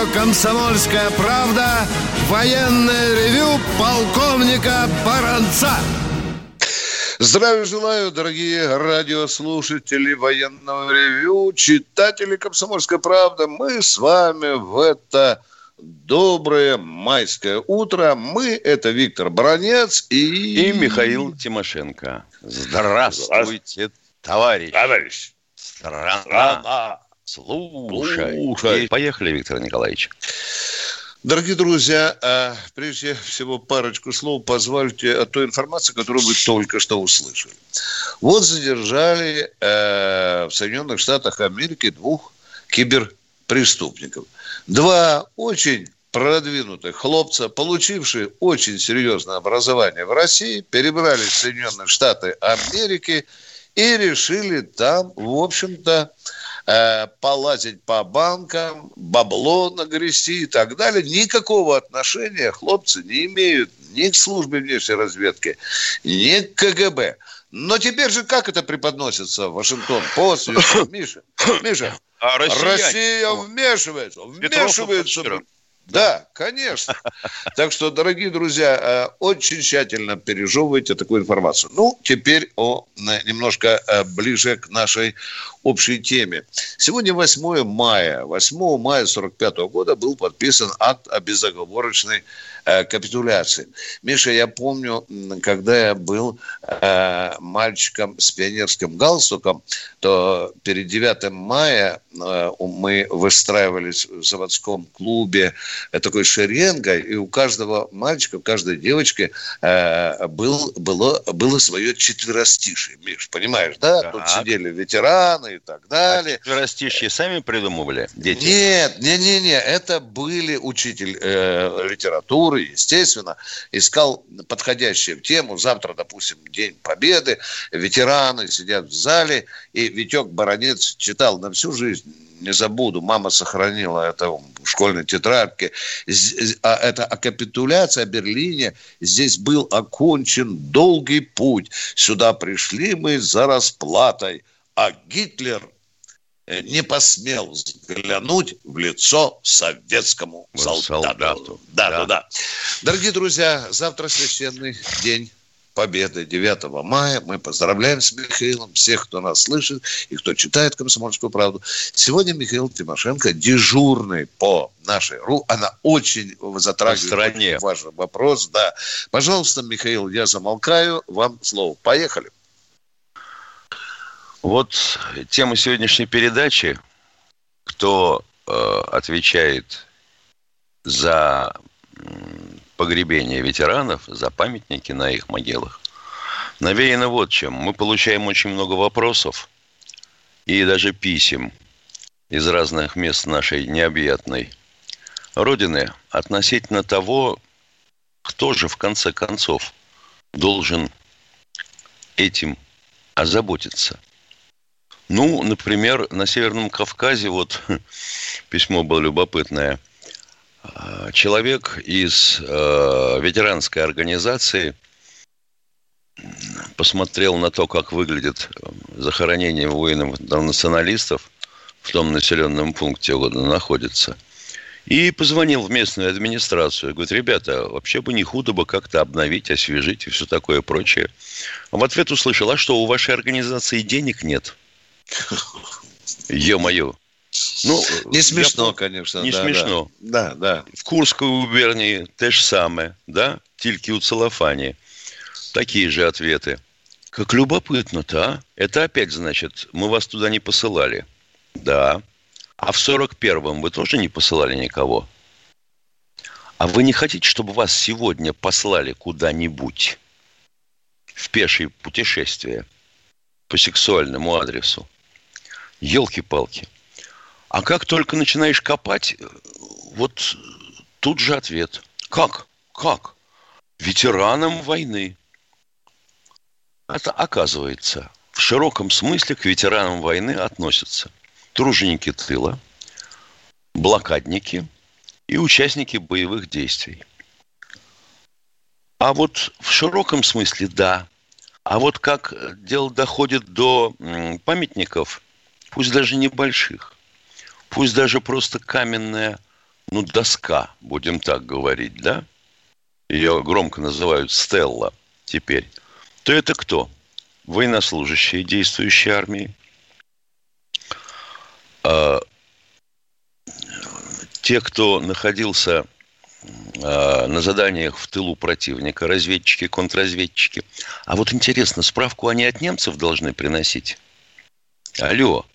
Радио «Комсомольская правда» военное ревю полковника Баранца. Здравия желаю, дорогие радиослушатели военного ревю, читатели «Комсомольской правды». Мы с вами в это доброе майское утро. Мы – это Виктор Бронец и... И Михаил Тимошенко. Здравствуйте, товарищ. Товарищ. Страна. Страна. Слушай. Слушай. Поехали, Виктор Николаевич. Дорогие друзья, а, прежде всего парочку слов позвольте о той информации, которую вы только что услышали. Вот задержали э, в Соединенных Штатах Америки двух киберпреступников. Два очень продвинутых хлопца, получившие очень серьезное образование в России, перебрались в Соединенные Штаты Америки и решили там, в общем-то, э, полазить по банкам, бабло нагрести и так далее. Никакого отношения хлопцы не имеют ни к службе внешней разведки, ни к КГБ. Но теперь же как это преподносится в Вашингтон Пост? Миша, Миша, А Россия вмешивается, вмешивается. Да, конечно. Так что, дорогие друзья, э, очень тщательно пережевывайте такую информацию. Ну, теперь о, э, немножко э, ближе к нашей общей теме. Сегодня 8 мая. 8 мая 45 года был подписан акт о безоговорочной капитуляции. Миша, я помню, когда я был э, мальчиком с пионерским галстуком, то перед 9 мая э, мы выстраивались в заводском клубе э, такой шеренгой, и у каждого мальчика, у каждой девочки э, был, было, было свое четверостишие. Миш, понимаешь, да? Тут Так. сидели ветераны и так далее. Четверостишье сами придумывали, дети? Нет, не, не, не, это были учитель э, литературы, естественно, искал подходящую тему. Завтра, допустим, День Победы, ветераны сидят в зале, и Витек Баранец читал на всю жизнь. Не забуду, мама сохранила это в школьной З- а Это о капитуляции, о Берлине. Здесь был окончен долгий путь. Сюда пришли мы за расплатой. А Гитлер э, не посмел взглянуть в лицо советскому солдату. Солдату. Да, Да. да, да. Дорогие друзья, завтра священный день Победы 9 мая. Мы поздравляем с Михаилом всех, кто нас слышит и кто читает «Комсомольскую правду». Сегодня Михаил Тимошенко дежурный по нашей РУ. Она очень затрагивает стране. важный вопрос. Да. Пожалуйста, Михаил, я замолкаю. Вам слово. Поехали. Вот тема сегодняшней передачи, кто э, отвечает за м, погребение ветеранов, за памятники на их могилах, навеяно вот чем. Мы получаем очень много вопросов и даже писем из разных мест нашей необъятной Родины относительно того, кто же в конце концов должен этим озаботиться. Ну, например, на Северном Кавказе, вот письмо было любопытное. А, Человек из э, ветеранской организации посмотрел на то, как выглядит э, захоронение воинов-националистов в том населенном пункте, где он находится. И позвонил в местную администрацию. Говорит, ребята, вообще бы не худо бы как-то обновить, освежить и все такое прочее. А в ответ услышал, а что, у вашей организации денег нет? Ё-моё. Ну, Не я смешно, пом- конечно. Не да, смешно. Да, да. В Курской губернии те же самое, да? Тільки у целлофане. Такие же ответы. Как любопытно-то, а? Это опять, значит, мы вас туда не посылали. Да. А в 41-м вы тоже не посылали никого? А вы не хотите, чтобы вас сегодня послали куда-нибудь в пешее путешествие по сексуальному адресу? Елки-палки. А как только начинаешь копать, вот тут же ответ. Как? Как? Ветеранам войны. это оказывается в широком смысле к ветеранам войны относятся труженики тыла, блокадники и участники боевых действий. А вот в широком смысле да. А вот как дело доходит до памятников, пусть даже небольших, пусть даже просто каменная, ну, доска, будем так говорить, да? Ее громко называют Стелла теперь. То это кто? Военнослужащие действующей армии, а, те, кто находился а, на заданиях в тылу противника, разведчики, контрразведчики. А вот интересно, справку они от немцев должны приносить? Алло,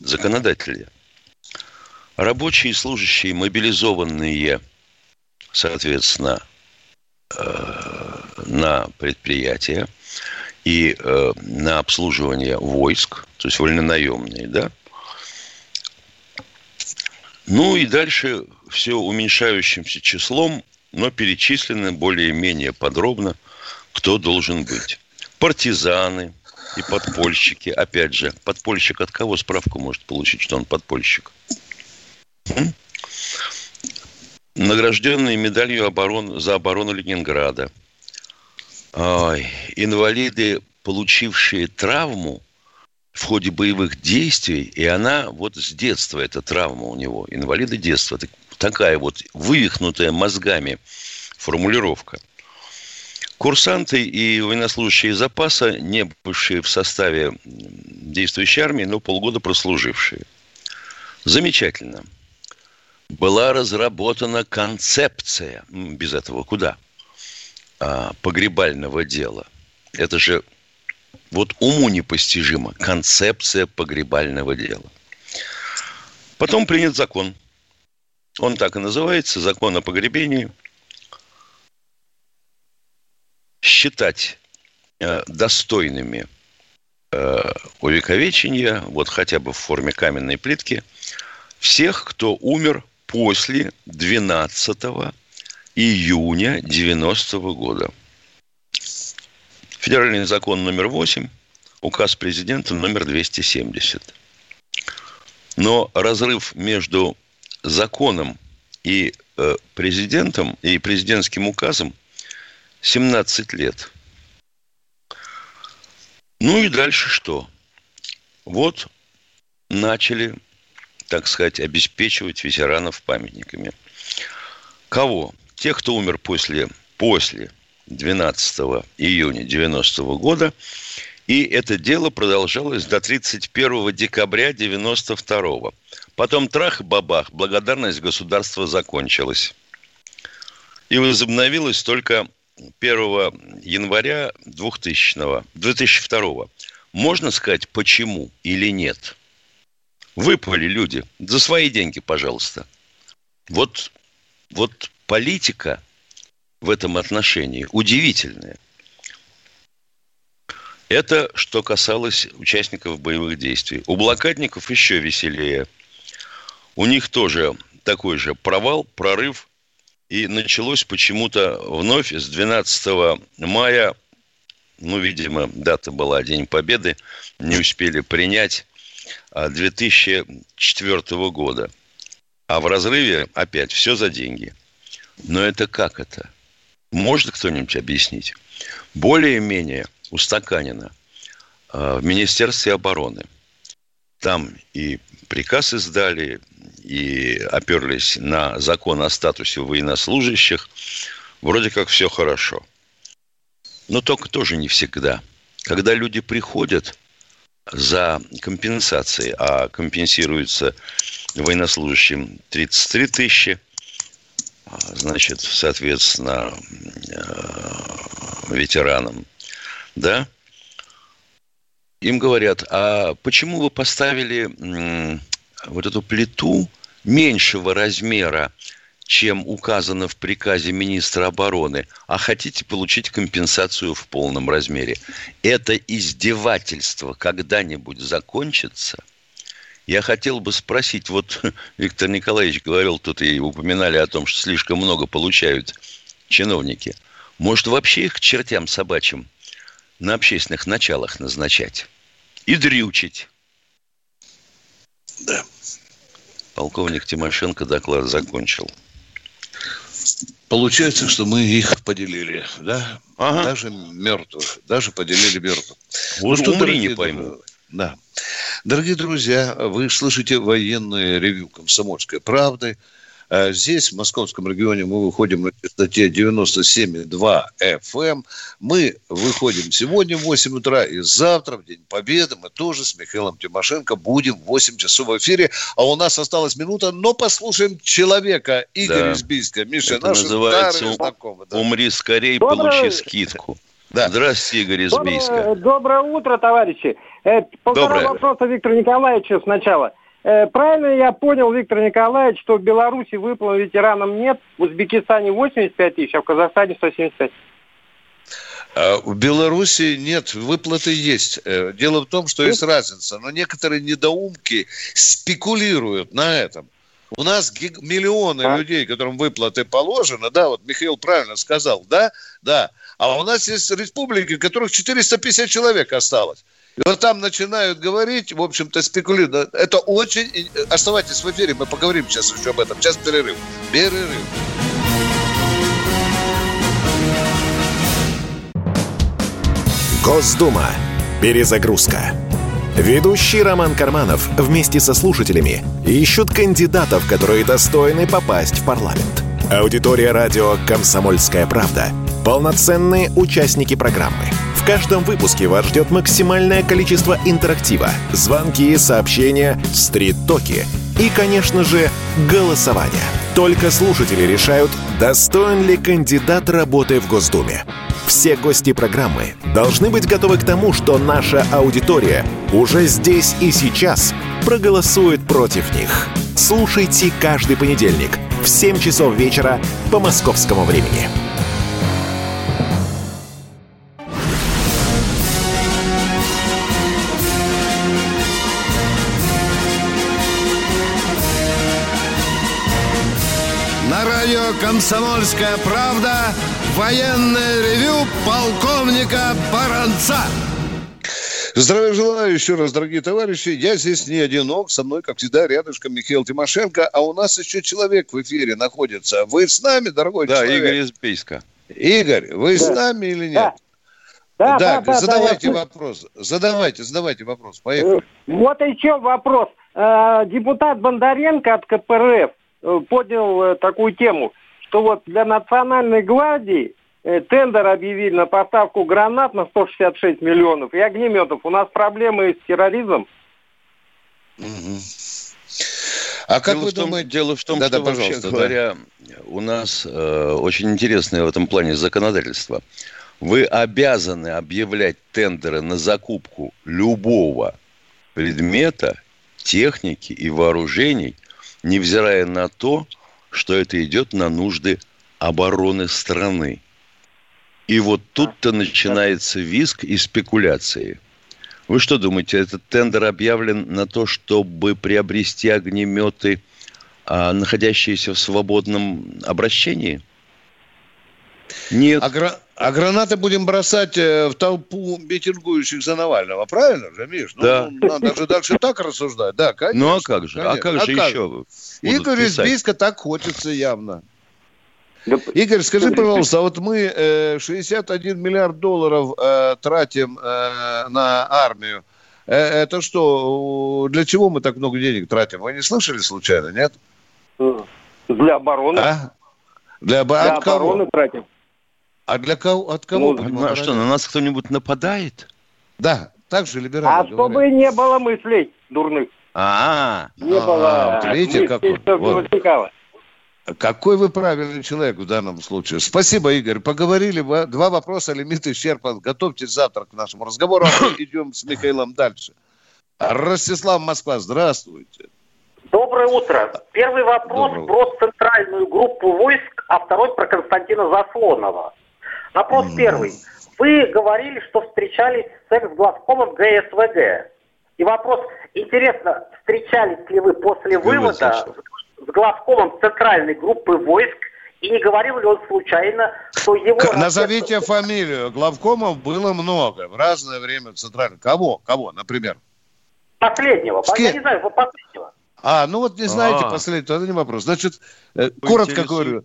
законодатели. Рабочие и служащие, мобилизованные, соответственно, э, на предприятия и э, на обслуживание войск, то есть вольнонаемные, да, ну и дальше все уменьшающимся числом, но перечислены более-менее подробно, кто должен быть. Партизаны и подпольщики. Опять же, подпольщик от кого справку может получить, что он подпольщик? Награжденные медалью оборон, за оборону Ленинграда. Ой, инвалиды, получившие травму в ходе боевых действий, и она вот с детства, эта травма у него, инвалиды детства, такая вот вывихнутая мозгами формулировка. Курсанты и военнослужащие запаса, не бывшие в составе действующей армии, но полгода прослужившие. Замечательно. Была разработана концепция, без этого куда, а, погребального дела. Это же вот уму непостижима концепция погребального дела. Потом принят закон. Он так и называется, закон о погребении. Считать э, достойными э, увековечения, вот хотя бы в форме каменной плитки, всех, кто умер после 12 июня 90 года. Федеральный закон номер 8, указ президента номер 270. Но разрыв между законом и э, президентом и президентским указом 17 лет. Ну и дальше что? Вот начали, так сказать, обеспечивать ветеранов памятниками. Кого? Тех, кто умер после, после 12 июня 90 года. И это дело продолжалось до 31 декабря 92 Потом трах и бабах, благодарность государства закончилась. И возобновилась только 1 января 2000 2002 Можно сказать, почему или нет? Выпали люди. За свои деньги, пожалуйста. Вот, вот политика – в этом отношении удивительное. Это что касалось участников боевых действий. У блокадников еще веселее. У них тоже такой же провал, прорыв. И началось почему-то вновь с 12 мая, ну, видимо, дата была День Победы, не успели принять 2004 а, года. А в разрыве опять все за деньги. Но это как это? Может кто-нибудь объяснить? Более-менее устаканено а, в Министерстве обороны. Там и приказ издали, и оперлись на закон о статусе военнослужащих. Вроде как все хорошо. Но только тоже не всегда. Когда люди приходят за компенсацией, а компенсируется военнослужащим 33 тысячи, значит, соответственно, э, ветеранам, да, им говорят, а почему вы поставили вот эту плиту меньшего размера, чем указано в приказе министра обороны, а хотите получить компенсацию в полном размере. Это издевательство когда-нибудь закончится – я хотел бы спросить, вот Виктор Николаевич говорил тут и упоминали о том, что слишком много получают чиновники. Может, вообще их к чертям собачьим на общественных началах назначать и дрючить. Да. Полковник Тимошенко доклад закончил. Получается, что мы их поделили, да? Ага. Даже мертвых, даже поделили мертвых. Вот ну, что, умри, не пойму. Да. Дорогие друзья, вы слышите военное ревю «Комсомольской правды». А здесь, в московском регионе, мы выходим на частоте 97,2 FM. Мы выходим сегодня в 8 утра и завтра, в День Победы, мы тоже с Михаилом Тимошенко будем в 8 часов в эфире. А у нас осталась минута, но послушаем человека Игоря да. Избийска. Миша, Это наш называется знакомый. Да. «Умри скорее, Доброе... получи скидку». Да. Здравствуйте, Игорь Избийска. Доброе, доброе утро, товарищи. Э, полтора Доброе. вопроса Виктору Николаевичу сначала. Э, правильно я понял, Виктор Николаевич, что в Беларуси выплат ветеранам нет, в Узбекистане 85 тысяч, а в Казахстане 175? А в Беларуси нет, выплаты есть. Э, дело в том, что есть разница. Но некоторые недоумки спекулируют на этом. У нас миллионы а? людей, которым выплаты положены, да, вот Михаил правильно сказал, да, да. А у нас есть республики, в которых 450 человек осталось. И вот там начинают говорить, в общем-то, спекулируют. Это очень... Оставайтесь в эфире, мы поговорим сейчас еще об этом. Сейчас перерыв. Перерыв. Госдума. Перезагрузка. Ведущий Роман Карманов вместе со слушателями ищут кандидатов, которые достойны попасть в парламент. Аудитория радио «Комсомольская правда» — полноценные участники программы – каждом выпуске вас ждет максимальное количество интерактива, звонки, сообщения, стрит-токи и, конечно же, голосование. Только слушатели решают, достоин ли кандидат работы в Госдуме. Все гости программы должны быть готовы к тому, что наша аудитория уже здесь и сейчас проголосует против них. Слушайте каждый понедельник в 7 часов вечера по московскому времени. «Комсомольская правда» военное ревю полковника Баранца. Здравия желаю еще раз, дорогие товарищи. Я здесь не одинок. Со мной, как всегда, рядышком Михаил Тимошенко. А у нас еще человек в эфире находится. Вы с нами, дорогой да, человек? Да, Игорь из Пейска. Игорь, вы да. с нами или нет? Да. Да, да, задавайте да, вопрос. Задавайте, задавайте вопрос. Поехали. Вот еще вопрос. Э, депутат Бондаренко от КПРФ э, поднял э, такую тему что вот для Национальной гвардии э, тендер объявили на поставку гранат на 166 миллионов и огнеметов. У нас проблемы с терроризмом. А как дело вы том, думаете? Дело в том, да, что, да, вообще говоря, у нас э, очень интересное в этом плане законодательство. Вы обязаны объявлять тендеры на закупку любого предмета, техники и вооружений, невзирая на то, что это идет на нужды обороны страны. И вот тут-то начинается виск и спекуляции. Вы что думаете, этот тендер объявлен на то, чтобы приобрести огнеметы, а, находящиеся в свободном обращении? Нет. А, гра- а гранаты будем бросать э, в толпу митингующих за Навального, правильно же, Миш? Ну, да. надо же дальше так рассуждать. Да, конечно. Ну, а как же? Конечно. А как же а как? еще? Игорь из Бийска так хочется явно. Игорь, скажи, пожалуйста, а вот мы э, 61 миллиард долларов э, тратим э, на армию. Это что, для чего мы так много денег тратим? Вы не слышали случайно, нет? Для обороны. А? Для, для от обороны кого? тратим. А для кого? От кого? Ну, а что, на нас кто-нибудь нападает? Да, так же либерально А говорят. чтобы не было мыслей дурных. А, -а, -а. не было. Вот видите, какой, вот. какой вы правильный человек в данном случае. Спасибо, Игорь. Поговорили. Два вопроса, лимит исчерпан. Готовьтесь завтра к нашему разговору. А мы идем с Михаилом дальше. Ростислав Москва, здравствуйте. Доброе утро. Первый вопрос Доброе. про центральную группу войск, а второй про Константина Заслонова. Вопрос mm. первый. Вы говорили, что встречались с экс-главкомом ГСВГ. И вопрос, интересно, встречались ли вы после вывода с главкомом центральной группы войск И не говорил ли он случайно, что его... К- назовите фамилию. Главкомов было много в разное время в Центральном. Кого? Кого, например? Последнего. С кем? Я не знаю, последнего. А, ну вот не знаете А. последнего, это не вопрос. Значит, э, коротко интересует. говорю,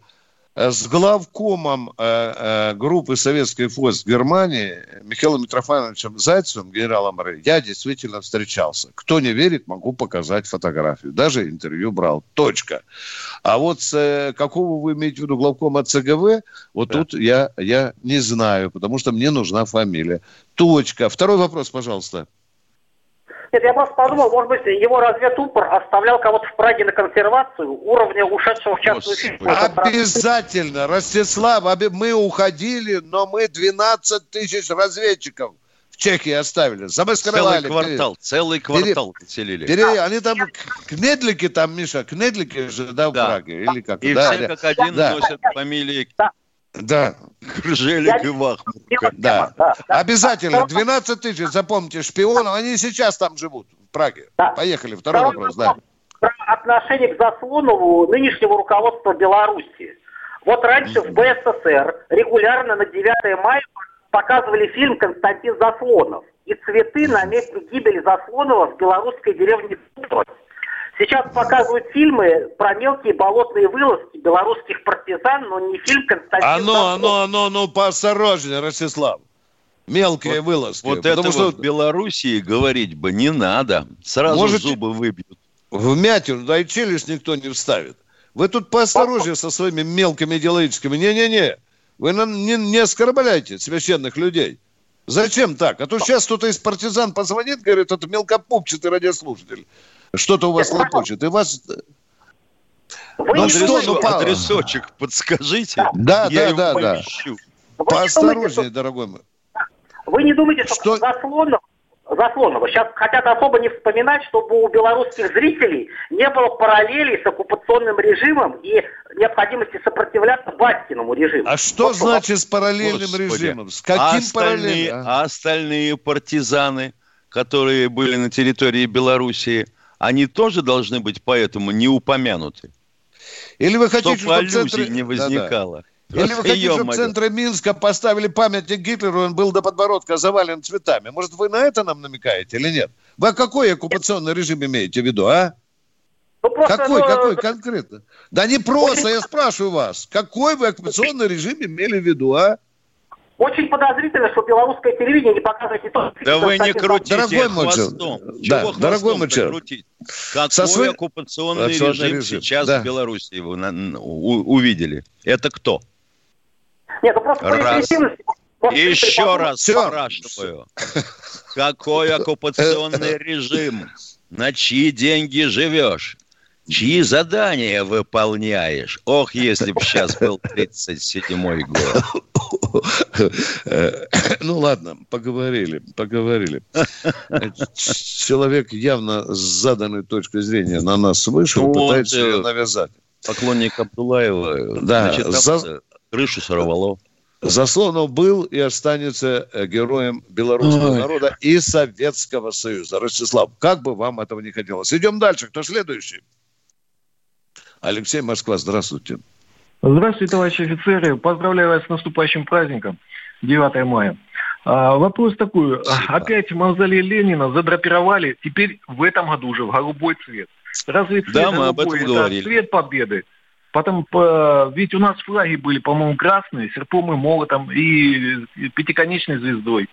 с главкомом э, э, группы советских войск в Германии Михаилом Митрофановичем Зайцевым, генералом РАИ, я действительно встречался. Кто не верит, могу показать фотографию. Даже интервью брал. Точка. А вот с, э, какого вы имеете в виду главкома ЦГВ, вот Да. тут я, я не знаю, потому что мне нужна фамилия. Точка. Второй вопрос, пожалуйста. Нет, я просто подумал, может быть, его разведупор оставлял кого-то в Праге на консервацию уровня ушедшего в частную фирму. Обязательно, Ростислав, мы уходили, но мы 12 тысяч разведчиков в Чехии оставили. Замаскировали. Целый квартал, целый квартал поселили. Пере- пере- они там, к- кнедлики там, Миша, кнедлики же, да, в Да. Праге? Или как? И да, все да, как один да. носят фамилии да, Крыжелик и Вахмурка. да. Да, да. Обязательно. 12 тысяч, запомните, шпионов. Они сейчас там живут, в Праге. Да. Поехали. Второй вопрос, да. Про отношение к Заслонову нынешнего руководства Беларуси. Вот раньше в БССР регулярно на 9 мая показывали фильм «Константин Заслонов» и цветы на месте гибели Заслонова в белорусской деревне Путро. Сейчас показывают фильмы про мелкие болотные вылазки белорусских партизан, но не фильм «Константин Оно, Заслонов». оно, оно, ну, поосторожнее, Ростислав. Мелкие Вот- вылазки. Вот Потому это что вот в Белоруссии говорить бы не надо. Сразу Можете- зубы выбьют. вмятину, да и челюсть никто не вставит. Вы тут поосторожнее со своими мелкими делаичками. Не-не-не. Вы нам не, не оскорбляйте священных людей. Зачем так? А то сейчас кто-то из партизан позвонит, говорит, это мелкопупчатый радиослушатель. Что-то у вас лопочет. И вас... Вы Ну что, думаете, ну, Адресочек подскажите. Да, Я да, его да, да. вы не думаете, Поосторожнее, что- дорогой мой. Вы не думаете, что, Что? Заслонов, Заслонова сейчас хотят особо не вспоминать, чтобы у белорусских зрителей не было параллелей с оккупационным режимом и необходимости сопротивляться Баскиному режиму. А что Вот значит с параллельным Господи. режимом? С А каким остальные, параллельным? а? а остальные партизаны, которые были на территории Белоруссии, они тоже должны быть поэтому не упомянуты. Или вы хотите, Чтобы чтобы центре... не Да-да. возникало. Или вы хотите, чтобы в центре Минска поставили памятник Гитлеру, он был до подбородка завален цветами. Может, вы на это нам намекаете или нет? Вы какой оккупационный режим имеете в виду, а? Ну, просто, Какой, ну, какой конкретно? Да не просто, я спрашиваю вас. Какой вы оккупационный режим имели в виду, а? Очень подозрительно, что белорусское телевидение не показывает не то, Да вы не крутите Дорогой хвостом. Чего да, хвостом дорогой человек. крутить? Какой Со своей- оккупационный режим, режим, сейчас да. в Беларуси вы на- у- увидели? Это кто? Нет, ну просто по Раз. просто Еще раз Всё. спрашиваю. Какой оккупационный режим? На чьи деньги живешь? Чьи задания выполняешь? Ох, если бы сейчас был 37-й год. Ну ладно, поговорили, поговорили. Человек явно с заданной точкой зрения на нас вышел, Ну, пытается вот, э, ее навязать. Поклонник Абдулаева. Да, значит, там, за- э, крышу сорвало. Заслонов был и останется э, героем белорусского Ой. народа и Советского Союза. Ростислав, как бы вам этого не хотелось. Идем дальше. Кто следующий? Алексей Москва, здравствуйте. Здравствуйте, товарищи офицеры. Поздравляю вас с наступающим праздником, 9 мая. А, вопрос такой. Спасибо. Опять мавзолей Ленина задрапировали, теперь в этом году уже в голубой цвет. Разве цвет Да, мы об голубой этом это говорили. цвет победы? Потом, по- ведь у нас флаги были, по-моему, красные, серпом и молотом и, пятиконечной звездой.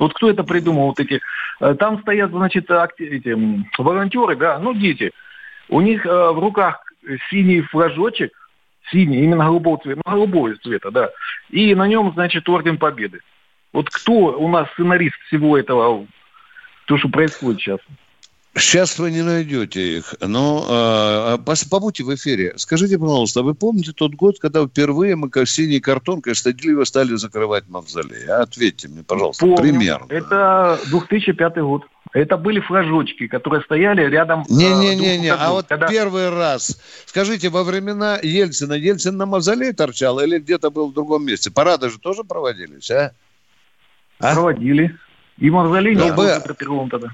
Вот кто это придумал, вот эти... э, Там стоят, значит, эти, волонтеры, да, ну, дети. У них э, в руках синий флажочек, синий, именно голубого цвета, ну, голубого цвета, да. И на нем, значит, орден победы. Вот кто у нас сценарист всего этого, то, что происходит сейчас? Сейчас вы не найдете их, но э, побудьте в эфире. Скажите, пожалуйста, вы помните тот год, когда впервые мы как синей картонкой стыдливо стали закрывать мавзолей? Ответьте мне, пожалуйста, Помню. примерно. Это 2005 год. Это были флажочки, которые стояли рядом... э, Не-не-не, друг а от вот. Когда- первый раз. Скажите, во времена Ельцина, Ельцин на мавзолей торчал или где-то был в другом месте? Парады же тоже проводились, а? А? Проводили. И мавзолей Ну, не был бы- задрапирован тогда.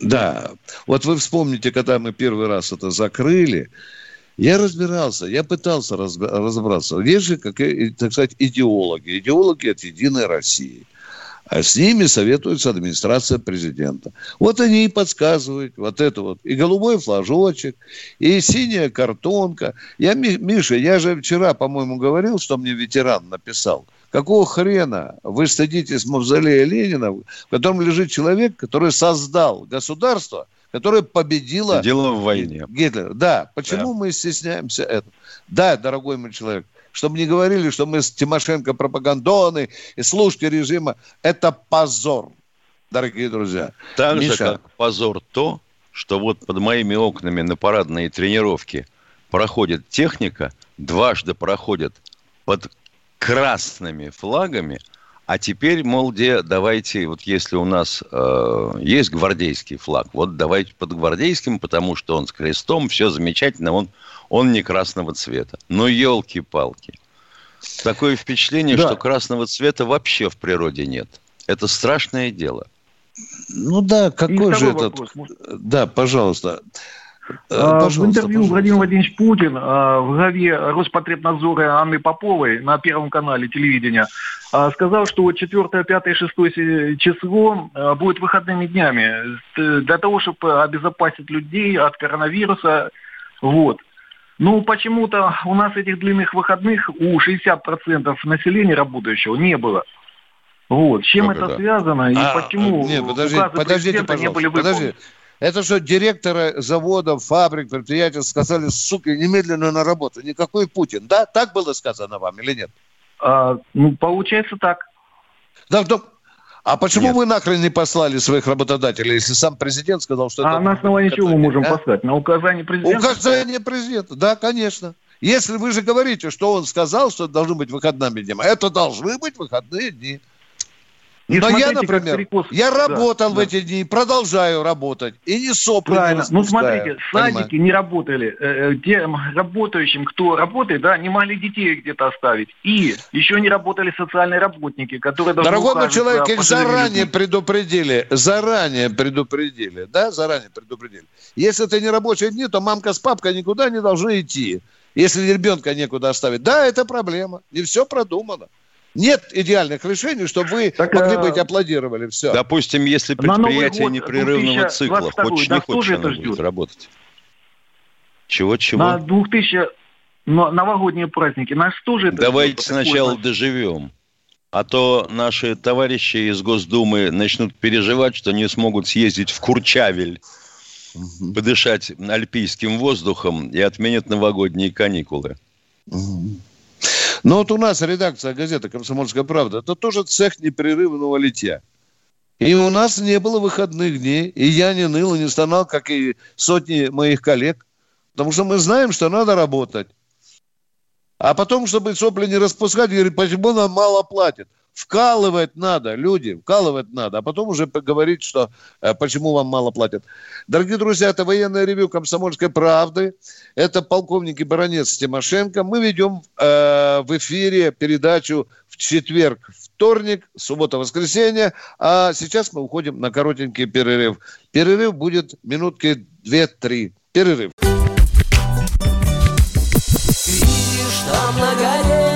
Да. Вот вы вспомните, когда мы первый раз это закрыли, Я разбирался, я пытался разобраться. Есть же, как, так сказать, идеологи. Идеологи от «Единой России». А с ними советуется администрация президента. Вот они и подсказывают вот это вот. И голубой флажочек, и синяя картонка. Я, Миша, я же вчера, по-моему, говорил, что мне ветеран написал. Какого хрена вы стыдитесь мавзолея Ленина, в котором лежит человек, который создал государство, которое победило... Дело в войне. Гитлера. Да. Почему да. мы стесняемся этого? Да, дорогой мой человек, чтобы не говорили, что мы с Тимошенко пропагандоны и служки режима. Это позор, дорогие друзья. Так Миша. же, как позор то, что вот под моими окнами на парадные тренировки проходит техника, дважды проходит под красными флагами, а теперь, мол, где давайте, вот если у нас э, есть гвардейский флаг, вот давайте под гвардейским, потому что он с крестом, все замечательно, он он не красного цвета. Но елки-палки. Такое впечатление, да. что красного цвета вообще в природе нет. Это страшное дело. Ну да, какой же этот... Вопрос. Да, пожалуйста. А, пожалуйста, в интервью пожалуйста. Владимир Владимирович Путин а, в главе Роспотребнадзора Анны Поповой на Первом канале телевидения а, сказал, что 4, 5, 6 число будет выходными днями для того, чтобы обезопасить людей от коронавируса. Вот. Ну, почему-то у нас этих длинных выходных у 60% населения работающего не было. Вот. С чем как это, это связано и а, почему нет, подожди, подождите, пожалуйста, не были выполнены? Подожди. Это что, директоры заводов, фабрик, предприятий сказали, сука, немедленно на работу. Никакой Путин. Да? Так было сказано вам или нет? А, ну, получается так. Да, да, а почему Нет. вы нахрен не послали своих работодателей, если сам президент сказал, что а это... А на основании чего мы можем а? послать? На указание президента? Указание президента, да, конечно. Если вы же говорите, что он сказал, что должны быть выходными дни, это должны быть выходные дни. Не Но я, например, перекос... я работал да, в эти дни, продолжаю работать. И не сопли Правильно. Не ну, смотрите, садики Понимаю. не работали. Э, э, тем работающим, кто работает, да, не могли детей где-то оставить. И еще не работали социальные работники, которые должны Дорогой мой человек, их заранее людьми. предупредили. Заранее предупредили. Да, заранее предупредили. Если это не рабочие дни, то мамка с папкой никуда не должны идти. Если ребенка некуда оставить. Да, это проблема. И все продумано. Нет идеальных решений, чтобы вы так, могли быть аплодировали. Все. Допустим, если предприятие непрерывного цикла, хочешь не хочешь, оно будет работать. Чего-чего? На 2000 но новогодние праздники. Нас тоже это Давайте сначала такое... доживем. А то наши товарищи из Госдумы начнут переживать, что не смогут съездить в Курчавель, угу. подышать альпийским воздухом и отменят новогодние каникулы. Угу. Но вот у нас редакция газеты «Комсомольская правда» это тоже цех непрерывного литья. И у нас не было выходных дней, и я не ныл и не стонал, как и сотни моих коллег, потому что мы знаем, что надо работать. А потом, чтобы сопли не распускать, говорит, почему нам мало платят? Вкалывать надо, люди, вкалывать надо, а потом уже поговорить, что э, почему вам мало платят. Дорогие друзья, это военное ревю «Комсомольской правды». Это полковник и баронец Тимошенко. Мы ведем э, в эфире передачу в четверг, вторник, суббота, воскресенье. А сейчас мы уходим на коротенький перерыв. Перерыв будет минутки две-три. Перерыв. Видишь, там на горе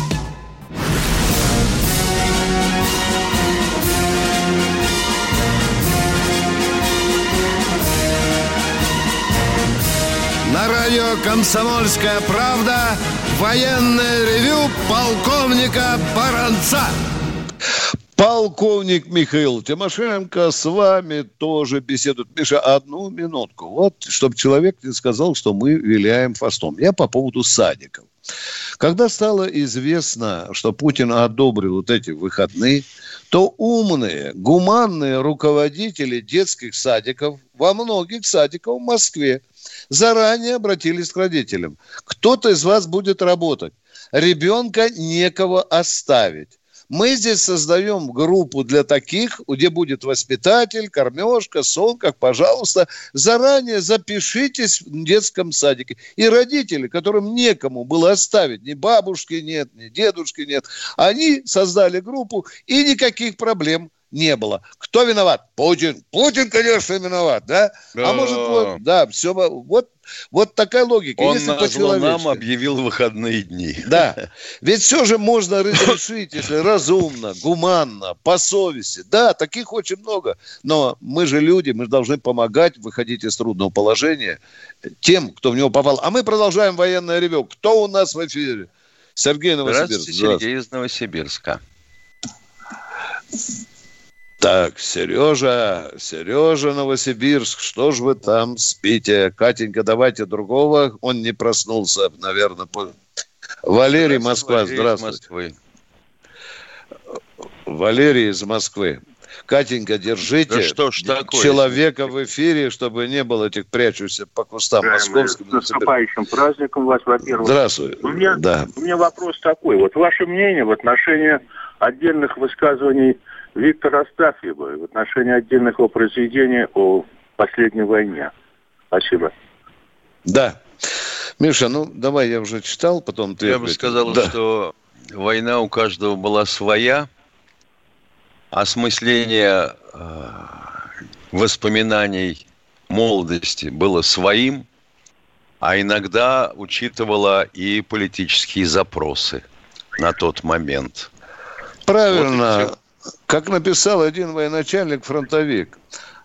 Радио «Комсомольская правда» военное ревю полковника Баранца. Полковник Михаил Тимошенко с вами тоже беседует. Миша, одну минутку. Вот, чтобы человек не сказал, что мы виляем фастом. Я по поводу садиков. Когда стало известно, что Путин одобрил вот эти выходные, то умные, гуманные руководители детских садиков во многих садиках в Москве заранее обратились к родителям. Кто-то из вас будет работать. Ребенка некого оставить. Мы здесь создаем группу для таких, где будет воспитатель, кормежка, сон, как, пожалуйста, заранее запишитесь в детском садике. И родители, которым некому было оставить, ни бабушки нет, ни дедушки нет, они создали группу, и никаких проблем не было. Кто виноват? Путин. Путин, конечно, виноват, да? да. А может, вот, да, все, вот вот такая логика. Он Если нам объявил выходные дни. Да. Ведь все же можно разрешить, если разумно, гуманно, по совести. Да, таких очень много. Но мы же люди, мы должны помогать выходить из трудного положения тем, кто в него попал. А мы продолжаем военное ревю. Кто у нас в эфире? Сергей Новосибирск. Здравствуйте, Сергей из Новосибирска. Так, Сережа, Сережа, Новосибирск, что ж вы там спите? Катенька, давайте другого. Он не проснулся, наверное. По... Валерий, Москва, здравствуйте. Валерий из Москвы. Катенька, держите да что ж такое? человека в эфире, чтобы не было этих прячущихся по кустам московским. С наступающим праздником вас, во-первых. Здравствуй. У меня, да. у меня вопрос такой. Вот ваше мнение в отношении отдельных высказываний Виктора Астафьева в отношении отдельных его произведений о последней войне. Спасибо. Да. Миша, ну давай я уже читал, потом ты. Я бы сказал, да. что война у каждого была своя, осмысление э, воспоминаний молодости было своим, а иногда учитывала и политические запросы на тот момент. Правильно. Вот как написал один военачальник-фронтовик,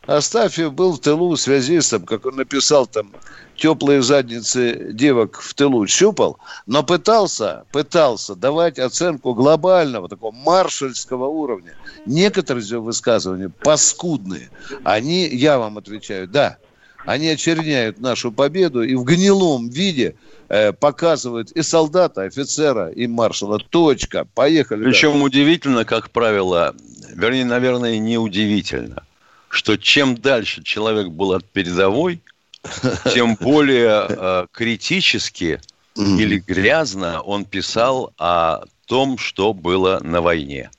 Астафьев был в тылу связистом, как он написал там, теплые задницы девок в тылу щупал, но пытался, пытался давать оценку глобального, такого маршальского уровня. Некоторые его высказывания паскудные. Они, я вам отвечаю, да, они очерняют нашу победу и в гнилом виде э, показывают и солдата, офицера, и маршала. Точка. Поехали. Причем да. удивительно, как правило, вернее, наверное, неудивительно, что чем дальше человек был от передовой, тем более э, критически или грязно он писал о том, что было на войне.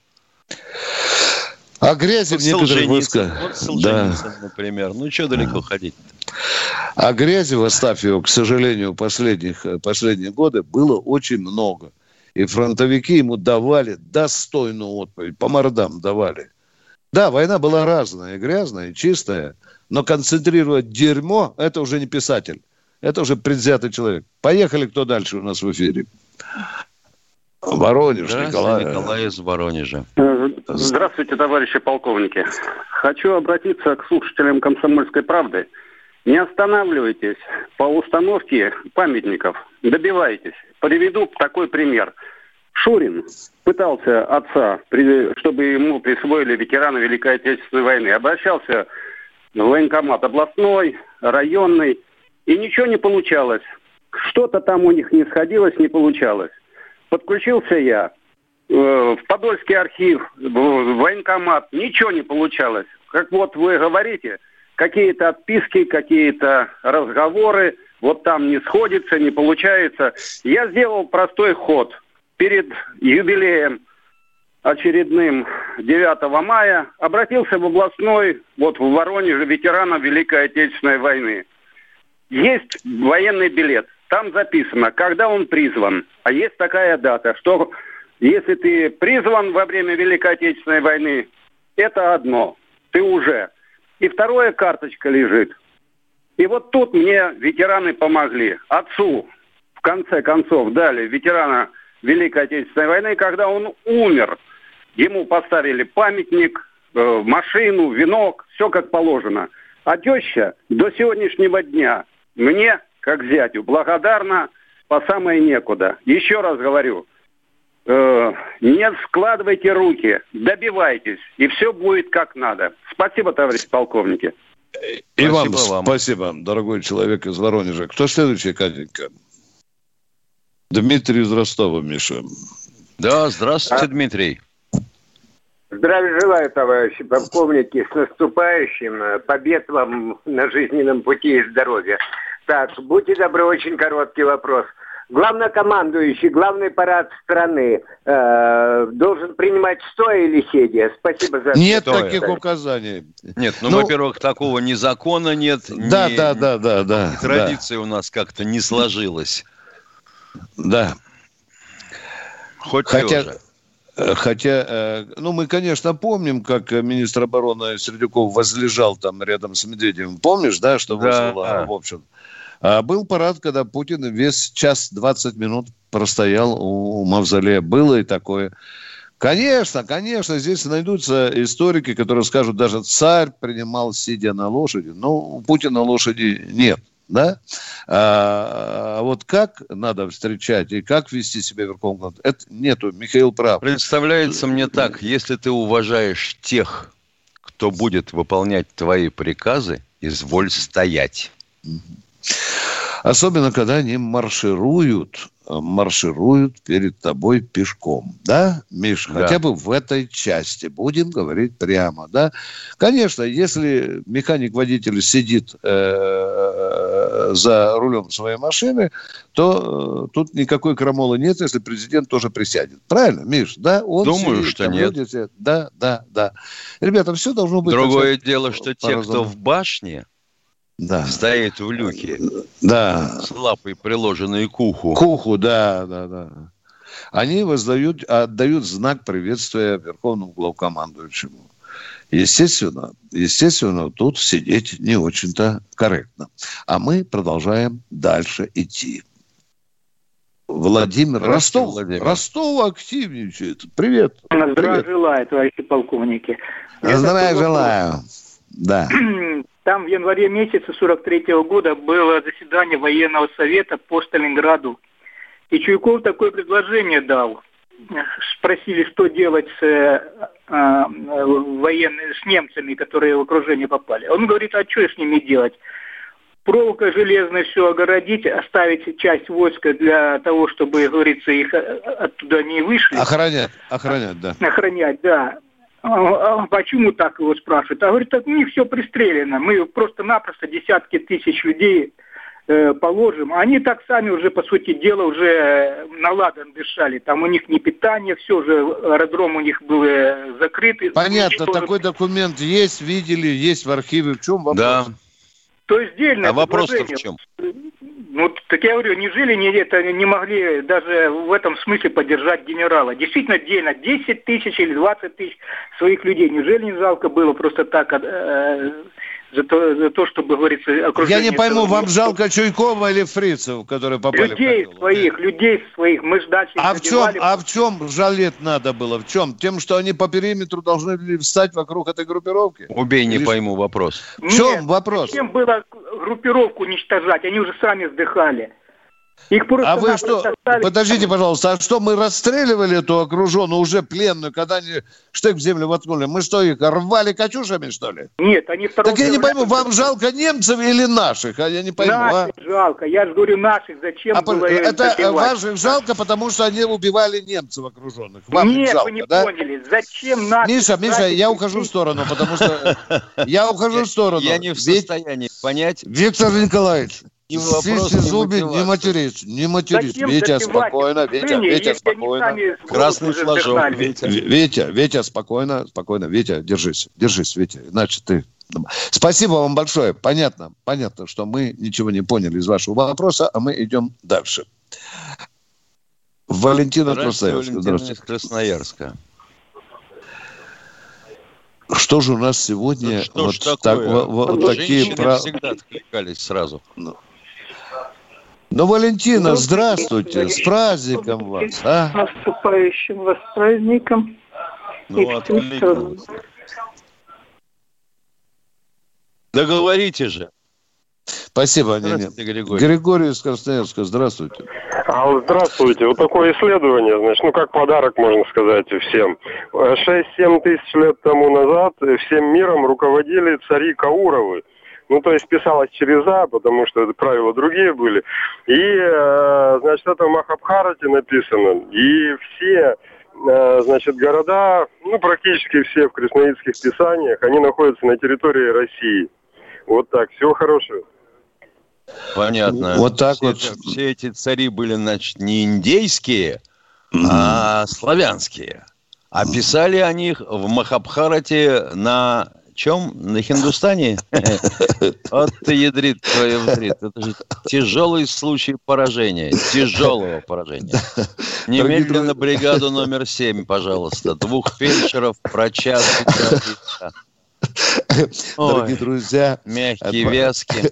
А грязи в некоторых войсках. Вот Солженицын, да. например. Ну, что далеко ходить -то? А грязи в Астафьево, к сожалению, последних, последние годы было очень много. И фронтовики ему давали достойную отповедь, по мордам давали. Да, война была разная, и грязная, и чистая, но концентрировать дерьмо – это уже не писатель. Это уже предвзятый человек. Поехали, кто дальше у нас в эфире. Воронеж, Николай. Николай из Воронежа. Здравствуйте, товарищи полковники. Хочу обратиться к слушателям «Комсомольской правды». Не останавливайтесь по установке памятников, добивайтесь. Приведу такой пример. Шурин пытался отца, чтобы ему присвоили ветерана Великой Отечественной войны. Обращался в военкомат областной, районный, и ничего не получалось. Что-то там у них не сходилось, не получалось. Подключился я э, в Подольский архив, в военкомат, ничего не получалось. Как вот вы говорите, какие-то отписки, какие-то разговоры, вот там не сходится, не получается. Я сделал простой ход. Перед юбилеем очередным 9 мая обратился в областной, вот в Воронеже, ветеранов Великой Отечественной войны. Есть военный билет. Там записано, когда он призван. А есть такая дата, что если ты призван во время Великой Отечественной войны, это одно. Ты уже. И вторая карточка лежит. И вот тут мне ветераны помогли. Отцу, в конце концов, дали ветерана Великой Отечественной войны, когда он умер. Ему поставили памятник, э, машину, венок, все как положено. А теща до сегодняшнего дня мне как зятю. Благодарна по самое некуда. Еще раз говорю, э, не складывайте руки, добивайтесь, и все будет как надо. Спасибо, товарищ полковники. И спасибо вам, вам спасибо, дорогой человек из Воронежа. Кто следующий, Катенька? Дмитрий из Ростова, Миша. Да, здравствуйте, а... Дмитрий. Здравия желаю, товарищи полковники, с наступающим. Побед вам на жизненном пути и здоровья. Так, будьте добры, очень короткий вопрос. Главнокомандующий, главный парад страны э, должен принимать стоя или сидя? Спасибо за... Нет стоя. таких указаний. Нет, ну, ну, во-первых, такого ни закона нет, да, ни, да, да, да, да, традиция да. у нас как-то не сложилась. Да. Хоть Хотя, лежа. Э, хотя, э, ну, мы, конечно, помним, как министр обороны Сердюков возлежал там рядом с Медведевым. Помнишь, да, что да, вызвало, да. в общем. А был парад, когда Путин весь час 20 минут простоял у мавзолея. Было и такое. Конечно, конечно, здесь найдутся историки, которые скажут, даже царь принимал, сидя на лошади. Но у Путина лошади нет да? А, а вот как надо встречать и как вести себя в Верховном это нету. Михаил прав. Представляется мне так, если ты уважаешь тех, кто будет выполнять твои приказы, изволь стоять. Особенно, когда они маршируют маршируют перед тобой пешком, да, Миш? Да. Хотя бы в этой части, будем говорить прямо, да. Конечно, если механик-водитель сидит э, за рулем своей машины, то э, тут никакой крамолы нет, если президент тоже присядет. Правильно, Миш? Да, он Думаю, сидит, что нет. Люди, да, да, да. Ребята, все должно быть... Другое дело, что те, кто в башне, да. стоит в люке. Да. С лапой, приложенной к уху. К уху, да, да, да. Они воздают, отдают знак приветствия Верховному главкомандующему. Естественно, естественно, тут сидеть не очень-то корректно. А мы продолжаем дальше идти. Владимир Ростов. Владимир. Ростов активничает. Привет. Здравия желаю, товарищи полковники. Здравия желаю. Да. Там в январе месяце 43 -го года было заседание военного совета по Сталинграду. И Чуйков такое предложение дал. Спросили, что делать с э, э, военными, с немцами, которые в окружение попали. Он говорит, а что с ними делать? проволокой железной все огородить, оставить часть войска для того, чтобы, говорится, их э, оттуда не вышли. Охранять, охранять, да. Охранять, да. А, а почему так его спрашивают? А говорит, у них все пристрелено. Мы просто-напросто десятки тысяч людей э, положим. Они так сами уже, по сути дела, уже на ладан дышали. Там у них не питание, все же аэродром у них был э, закрыт. Понятно, такой документ есть, видели, есть в архиве. В чем вопрос? Да. То есть отдельно. А вопрос в чем? Ну, так я говорю, неужели не, это не могли даже в этом смысле поддержать генерала? Действительно, отдельно 10 тысяч или 20 тысяч своих людей. Неужели не жалко было просто так э, за то, за то, чтобы, говорится, окружение... Я не пойму, вам жалко Чуйкова или Фрицев, которые попали людей в своих, людей своих, мы же дальше а в чем, а в чем жалеть надо было? В чем? Тем, что они по периметру должны были встать вокруг этой группировки? Убей, не или... пойму вопрос. В чем Нет, вопрос? Зачем было группировку уничтожать? Они уже сами вздыхали. Их просто а вы что, оставили... подождите, пожалуйста, а что, мы расстреливали эту окруженную, уже пленную, когда они штык в землю воткнули? Мы что, их рвали катюшами, что ли? Нет, они второго... Так я не пойму, вам жалко немцев или наших? А я не пойму, а? наших а? жалко, я же говорю наших, зачем а было Это добивать? ваших жалко, потому что они убивали немцев окруженных. Вам Нет, жалко, вы не да? поняли, зачем наших... Миша, Миша, я ухожу в сторону, потому что... Я ухожу в сторону. Я не в состоянии понять... Виктор Николаевич, не вопрос, не зубы, не матерись, не матерись. Зачем Витя, спокойно, Витя, Витя, спокойно. Красный флажок, Витя. Витя, Витя, спокойно, спокойно. Витя, держись, держись, Витя, иначе ты... Спасибо вам большое. Понятно, понятно, что мы ничего не поняли из вашего вопроса, а мы идем дальше. Валентина Красноярска. Здравствуйте. из Красноярска. Что же у нас сегодня что вот, так, вот, вот такие... Про... всегда откликались сразу. Ну, ну, Валентина, здравствуйте, с праздником вас, а? Наступающим вас праздником. Ну, отлично. Договорите же. Спасибо, Здравствуйте, Григорий. Григорий из Красноярска, здравствуйте. А, здравствуйте. Вот такое исследование, значит, ну как подарок, можно сказать, всем. 6-7 тысяч лет тому назад всем миром руководили цари Кауровы. Ну, то есть писалось через «а», потому что правила другие были. И, э, значит, это в Махабхарате написано. И все, э, значит, города, ну, практически все в красноидских писаниях, они находятся на территории России. Вот так. Всего хорошего. Понятно. Вот так все, вот. Все эти цари были, значит, не индейские, а славянские. А писали о них в Махабхарате на чем? На Хиндустане? Вот ты ядрит твое вдрит. Это же тяжелый случай поражения. Тяжелого поражения. Немедленно бригаду номер семь, пожалуйста. Двух фельдшеров, врача. Дорогие друзья, Мягкие, вязкие.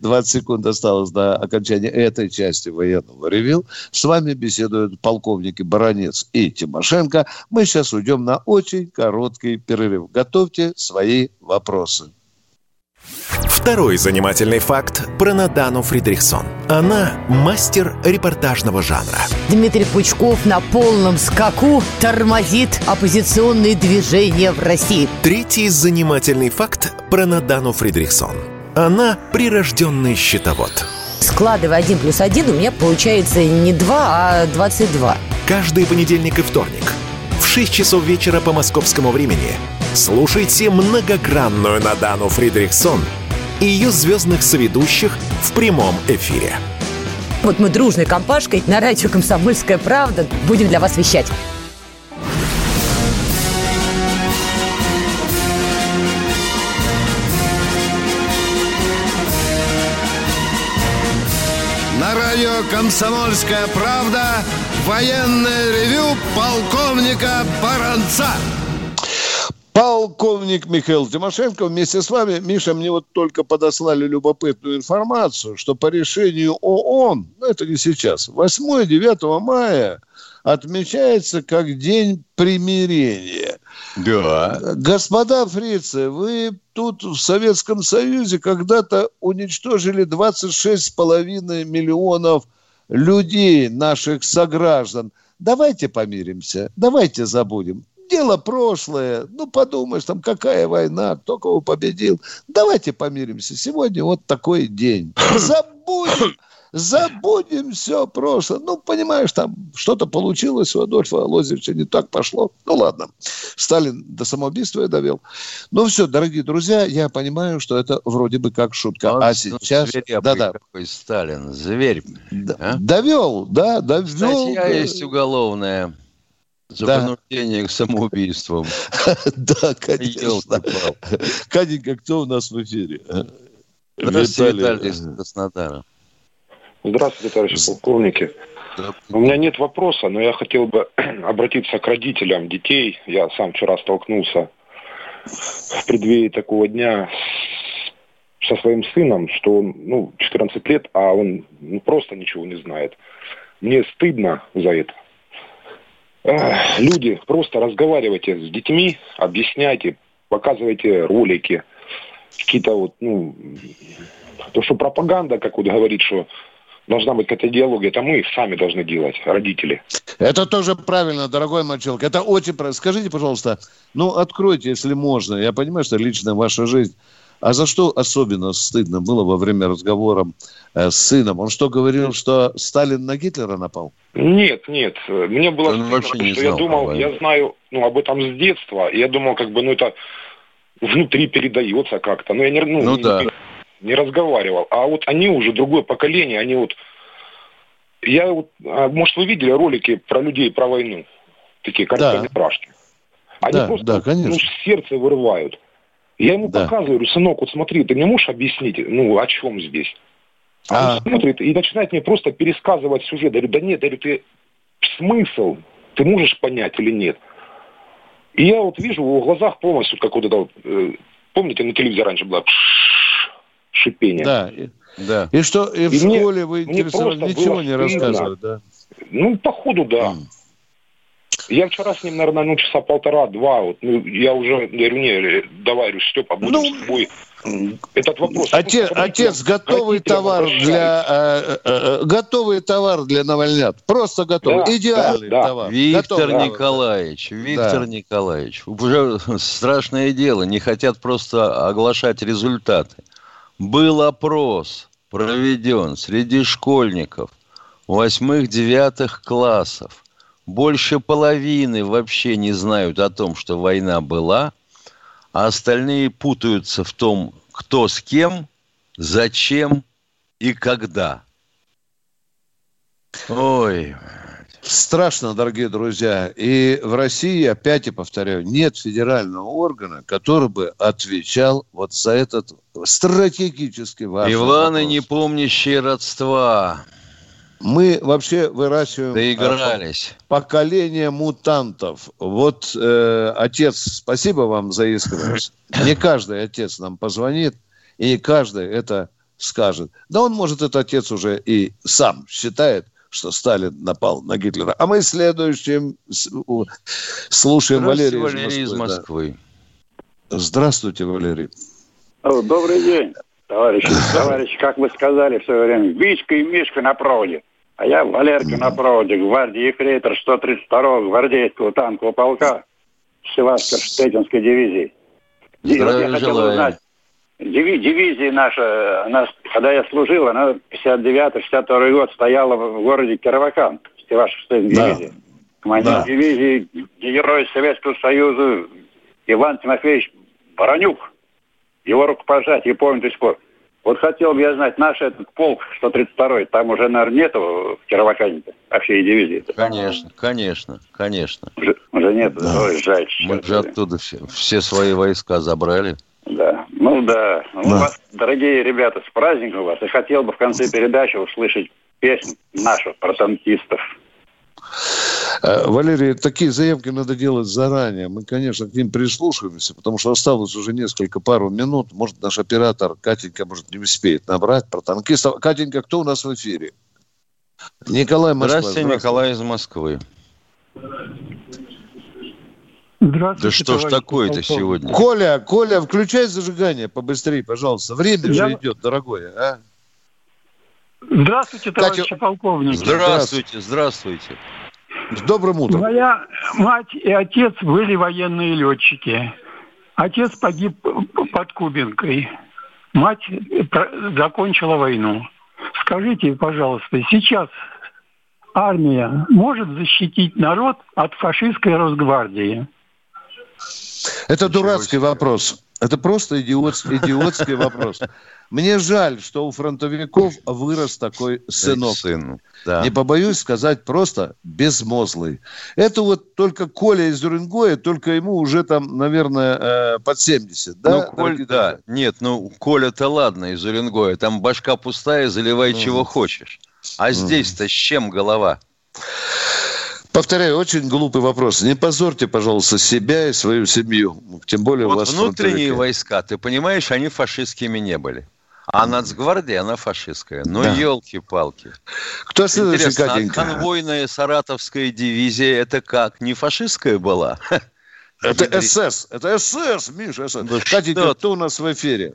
20 секунд осталось до окончания этой части военного ревю. С вами беседуют полковники Баранец и Тимошенко. Мы сейчас уйдем на очень короткий перерыв. Готовьте свои вопросы. Второй занимательный факт про Надану Фридрихсон. Она мастер репортажного жанра. Дмитрий Пучков на полном скаку тормозит оппозиционные движения в России. Третий занимательный факт про Надану Фридрихсон. Она прирожденный счетовод. Складывая один плюс один, у меня получается не 2, а 22. Каждый понедельник и вторник в 6 часов вечера по московскому времени слушайте многогранную Надану Фридрихсон и ее звездных соведущих в прямом эфире. Вот мы дружной компашкой на радио «Комсомольская правда» будем для вас вещать. На радио «Комсомольская правда» военное ревю полковника Баранца. Полковник Михаил Тимошенко вместе с вами. Миша, мне вот только подослали любопытную информацию, что по решению ООН, ну это не сейчас, 8-9 мая отмечается как День примирения. Да. Господа фрицы, вы тут в Советском Союзе когда-то уничтожили 26,5 миллионов людей, наших сограждан. Давайте помиримся, давайте забудем. Дело прошлое. Ну, подумаешь, там какая война, кто кого победил. Давайте помиримся. Сегодня вот такой день. Забудем. Забудем все прошлое. Ну, понимаешь, там что-то получилось у Адольфа Лозевича, не так пошло. Ну, ладно. Сталин до самоубийства я довел. Ну, все, дорогие друзья, я понимаю, что это вроде бы как шутка. Он а сейчас... Да-да. какой Сталин, зверь. а? Довел, да, довел. Статья да. есть уголовная. За Да. принуждение к самоубийствам. Да, конечно. Катенька, кто у нас в эфире? Здравствуйте, Виталий из Краснодара. Здравствуйте, товарищи полковники. У меня нет вопроса, но я хотел бы обратиться к родителям детей. Я сам вчера столкнулся в преддверии такого дня со своим сыном, что он, ну, 14 лет, а он ну, просто ничего не знает. Мне стыдно за это. Люди, просто разговаривайте с детьми, объясняйте, показывайте ролики, какие-то вот, ну, то, что пропаганда, как вот говорит, что должна быть какая-то идеология, это мы сами должны делать, родители. Это тоже правильно, дорогой мальчик. Это очень правильно. Скажите, пожалуйста, ну, откройте, если можно. Я понимаю, что личная ваша жизнь. А за что особенно стыдно было во время разговора э, с сыном? Он что, говорил, что Сталин на Гитлера напал? Нет, нет, мне было Он стыдно, потому что я думал, я знаю ну, об этом с детства, и я думал, как бы, ну, это внутри передается как-то, но я не, ну, Ну не- да. не разговаривал. А вот они уже, другое поколение, они вот... Я вот, а, может, вы видели ролики про людей, про войну? Такие короткометражки. Они Да, просто да, конечно. ну, сердце вырывают. Я ему Да. показываю, говорю, сынок, вот смотри, ты мне можешь объяснить, ну, о чем здесь? А, А. он смотрит и начинает мне просто пересказывать сюжет. Я говорю, да нет, я говорю, ты смысл, ты можешь понять или нет? И я вот вижу в его глазах полностью, как вот это вот, э, помните, на телевизоре раньше было шипение? Да. И, Да. и что, и в И мне- школе вы мне интересовались? просто Ничего не стыдно. рассказывают, да? Ну, походу, да. Я вчера с ним, наверное, ну, часа полтора-два, вот, ну, я уже, говорю, не, давай, говорю, Степа, будем Ну, с тобой этот вопрос. Отец, отец готовый товар для э, э, э, готовый товар для навальнят. Просто готовый. Да, Идеальный да, да. товар. Виктор Готовый. Николаевич, Виктор Да. Николаевич, уже страшное дело, не хотят просто оглашать результаты. Был опрос проведен среди школьников восьмых-девятых классов. Больше половины вообще не знают о том, что война была, а остальные путаются в том, кто с кем, зачем и когда. Ой, Страшно, дорогие друзья. И в России, опять и повторяю, нет федерального органа, который бы отвечал вот за этот стратегически важный Иваны, вопрос. не помнящие родства. Мы вообще выращиваем Доигрались. поколение мутантов. Вот э, отец, спасибо вам за искренность. Не каждый отец нам позвонит, и не каждый это скажет. Да он, может, этот отец уже и сам считает, что Сталин напал на Гитлера. А мы следующим слушаем Валерия, Валерий из Москвы. Да. Здравствуйте, Валерий. Добрый день, товарищи. Товарищи, как вы сказали в свое время, Вичка и Мишка на проводе. А я Валерка на проводе, гвардии ефрейтор 132-го гвардейского танкового полка Севастополь-Штетинской дивизии. Здравия я хотел узнать, дивизия наша, она, когда я служил, она 59-62 год стояла в городе Кировакан, Стивашевская да. дивизия. Командир да. дивизии, герой Советского Союза Иван Тимофеевич Баранюк. Его рукопожатие, помню до сих пор. Вот хотел бы я знать, наш этот полк 132-й, там уже, наверное, нету в Кировакане вообще и дивизии. -то. Конечно, конечно, конечно. Уже, уже нет, да. Ой, жаль. Мы же оттуда все, все свои войска забрали. Да, ну да. Ну, да. Вас, дорогие ребята, с праздником вас. Я хотел бы в конце передачи услышать песню нашу про танкистов. Э, Валерий, такие заявки надо делать заранее. Мы, конечно, к ним прислушиваемся, потому что осталось уже несколько пару минут. Может, наш оператор Катенька, может, не успеет набрать про танкистов. Катенька, кто у нас в эфире? Николай Москва. Здравствуйте, Здравствуйте. Николай из Москвы. Здравствуйте, да что ж такое-то сегодня? Коля, Коля, включай зажигание побыстрее, пожалуйста. Время Я... же идет, дорогое, а? Здравствуйте, товарищи Катя... полковники. Здравствуйте, здравствуйте. С добрым утром. Моя мать и отец были военные летчики. Отец погиб под Кубинкой. Мать закончила войну. Скажите, пожалуйста, сейчас армия может защитить народ от фашистской Росгвардии? Это дурацкий вопрос. Это просто идиотский, идиотский вопрос. Мне жаль, что у фронтовиков вырос такой сынок. Сын, да. Не побоюсь сказать просто безмозлый. Это вот только Коля из Уренгоя, только ему уже там, наверное, э, под 70, да? Ну, Коль, да. Нет, ну, Коля-то ладно из Уренгоя. Там башка пустая, заливай mm. чего хочешь. А mm. здесь-то с чем голова? Повторяю, очень глупый вопрос. Не позорьте, пожалуйста, себя и свою семью. Тем более вот у вас внутренние войска, ты понимаешь, они фашистскими не были. А нацгвардия, она фашистская. Ну, да. елки-палки. Кто следующий, Интересно, Катенька? а конвойная саратовская дивизия, это как? Не фашистская была? Это СС. Это СС, Миша, СС. Ну, Катенька, кто у нас в эфире?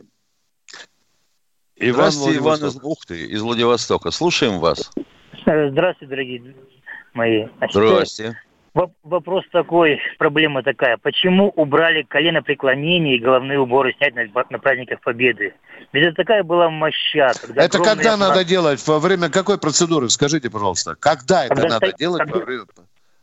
Иван Здравствуйте, Иван из, ух ты, из Владивостока. Слушаем вас. Здравствуйте, дорогие мои. Здрасте. Вопрос такой, проблема такая. Почему убрали колено преклонения и головные уборы снять на, на праздниках Победы? Ведь это такая была моща. Когда это когда аппарат... надо делать? Во время какой процедуры? Скажите, пожалуйста. Когда, когда это надо стоит, делать? Когда... Во время...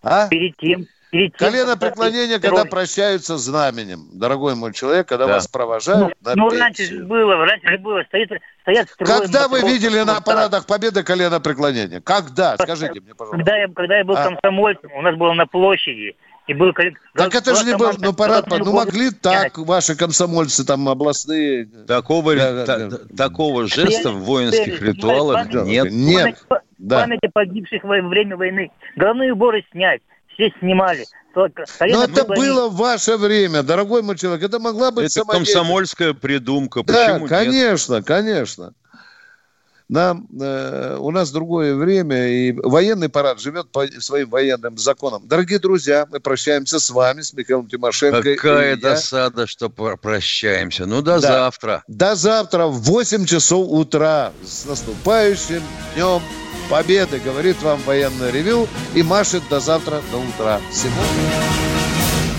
А? Перед тем, Перед тем, Колено преклонения, когда прощаются знаменем, дорогой мой человек, когда да. вас провожают ну, на Ну, раньше же было, раньше же было, стоит, стоят строем. Когда вы видели на парадах Победы колено преклонения? Когда? Скажите мне, пожалуйста. Когда я, когда я был а? комсомольцем, у нас было на площади, и был так это же не был, ну парад, ну могли так ваши комсомольцы там областные. Такого, да, та, да. такого жеста в воинских ритуалах нет. Нет. Да. память о погибших во время войны. Головные уборы снять все снимали. Только Но это было в ваше время, дорогой мой человек. Это могла быть Это комсомольская придумка. Почему да, конечно, нет? конечно. Нам, э, у нас другое время, и военный парад живет по своим военным законам. Дорогие друзья, мы прощаемся с вами, с Михаилом Тимошенко. Какая досада, я. что прощаемся. Ну, до да. завтра. До завтра в 8 часов утра. С наступающим днем победы, говорит вам военное ревю и машет до завтра, до утра. Всего